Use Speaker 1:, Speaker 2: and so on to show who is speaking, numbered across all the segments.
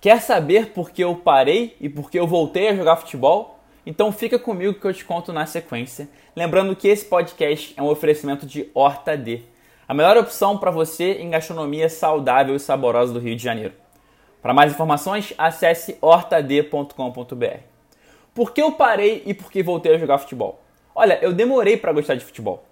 Speaker 1: Quer saber por que eu parei e por que eu voltei a jogar futebol? Então fica comigo que eu te conto na sequência. Lembrando que esse podcast é um oferecimento de Horta D, a melhor opção para você em gastronomia saudável e saborosa do Rio de Janeiro. Para mais informações, acesse hortad.com.br. Por que eu parei e por que voltei a jogar futebol? Olha, eu demorei para gostar de futebol.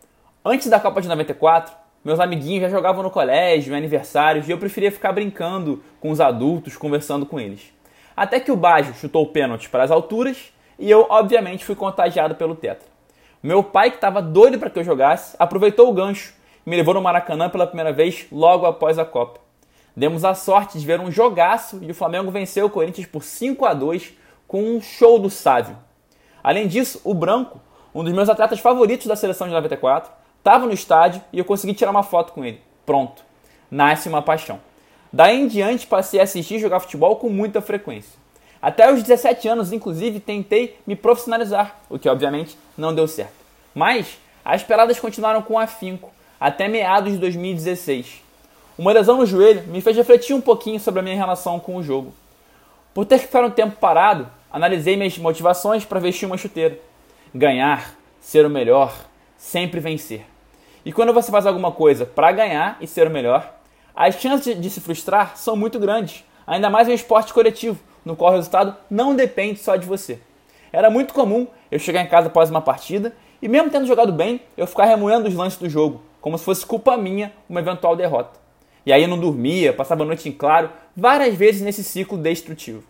Speaker 1: Antes da Copa de 94, meus amiguinhos já jogavam no colégio, em aniversários, e eu preferia ficar brincando com os adultos, conversando com eles. Até que o Bajo chutou o pênalti para as alturas e eu, obviamente, fui contagiado pelo tetra. Meu pai, que estava doido para que eu jogasse, aproveitou o gancho e me levou no Maracanã pela primeira vez logo após a Copa. Demos a sorte de ver um jogaço e o Flamengo venceu o Corinthians por 5 a 2 com um show do Sávio. Além disso, o Branco, um dos meus atletas favoritos da seleção de 94, estava no estádio e eu consegui tirar uma foto com ele. Pronto. Nasce uma paixão. Daí em diante passei a assistir jogar futebol com muita frequência. Até os 17 anos, inclusive, tentei me profissionalizar, o que obviamente não deu certo. Mas as peladas continuaram com afinco até meados de 2016. Uma lesão no joelho me fez refletir um pouquinho sobre a minha relação com o jogo. Por ter que ficar um tempo parado, analisei minhas motivações para vestir uma chuteira. Ganhar, ser o melhor, sempre vencer. E quando você faz alguma coisa para ganhar e ser o melhor, as chances de se frustrar são muito grandes, ainda mais em um esporte coletivo, no qual o resultado não depende só de você. Era muito comum eu chegar em casa após uma partida e, mesmo tendo jogado bem, eu ficar remoendo os lances do jogo, como se fosse culpa minha uma eventual derrota. E aí eu não dormia, passava a noite em claro, várias vezes nesse ciclo destrutivo.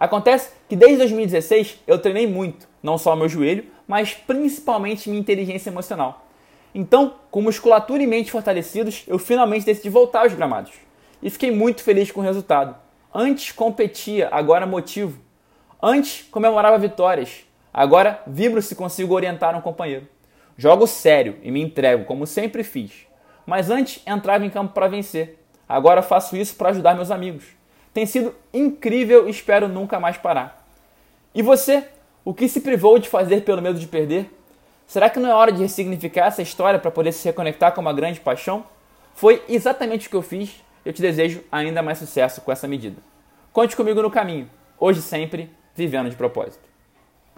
Speaker 1: Acontece que desde 2016 eu treinei muito, não só meu joelho, mas principalmente minha inteligência emocional. Então, com musculatura e mente fortalecidos, eu finalmente decidi voltar aos gramados. E fiquei muito feliz com o resultado. Antes competia, agora motivo. Antes comemorava vitórias, agora vibro se consigo orientar um companheiro. Jogo sério e me entrego, como sempre fiz. Mas antes entrava em campo para vencer. Agora faço isso para ajudar meus amigos. Tem sido incrível e espero nunca mais parar. E você? O que se privou de fazer pelo medo de perder? Será que não é hora de ressignificar essa história para poder se reconectar com uma grande paixão? Foi exatamente o que eu fiz. Eu te desejo ainda mais sucesso com essa medida. Conte comigo no caminho. Hoje sempre, vivendo de propósito.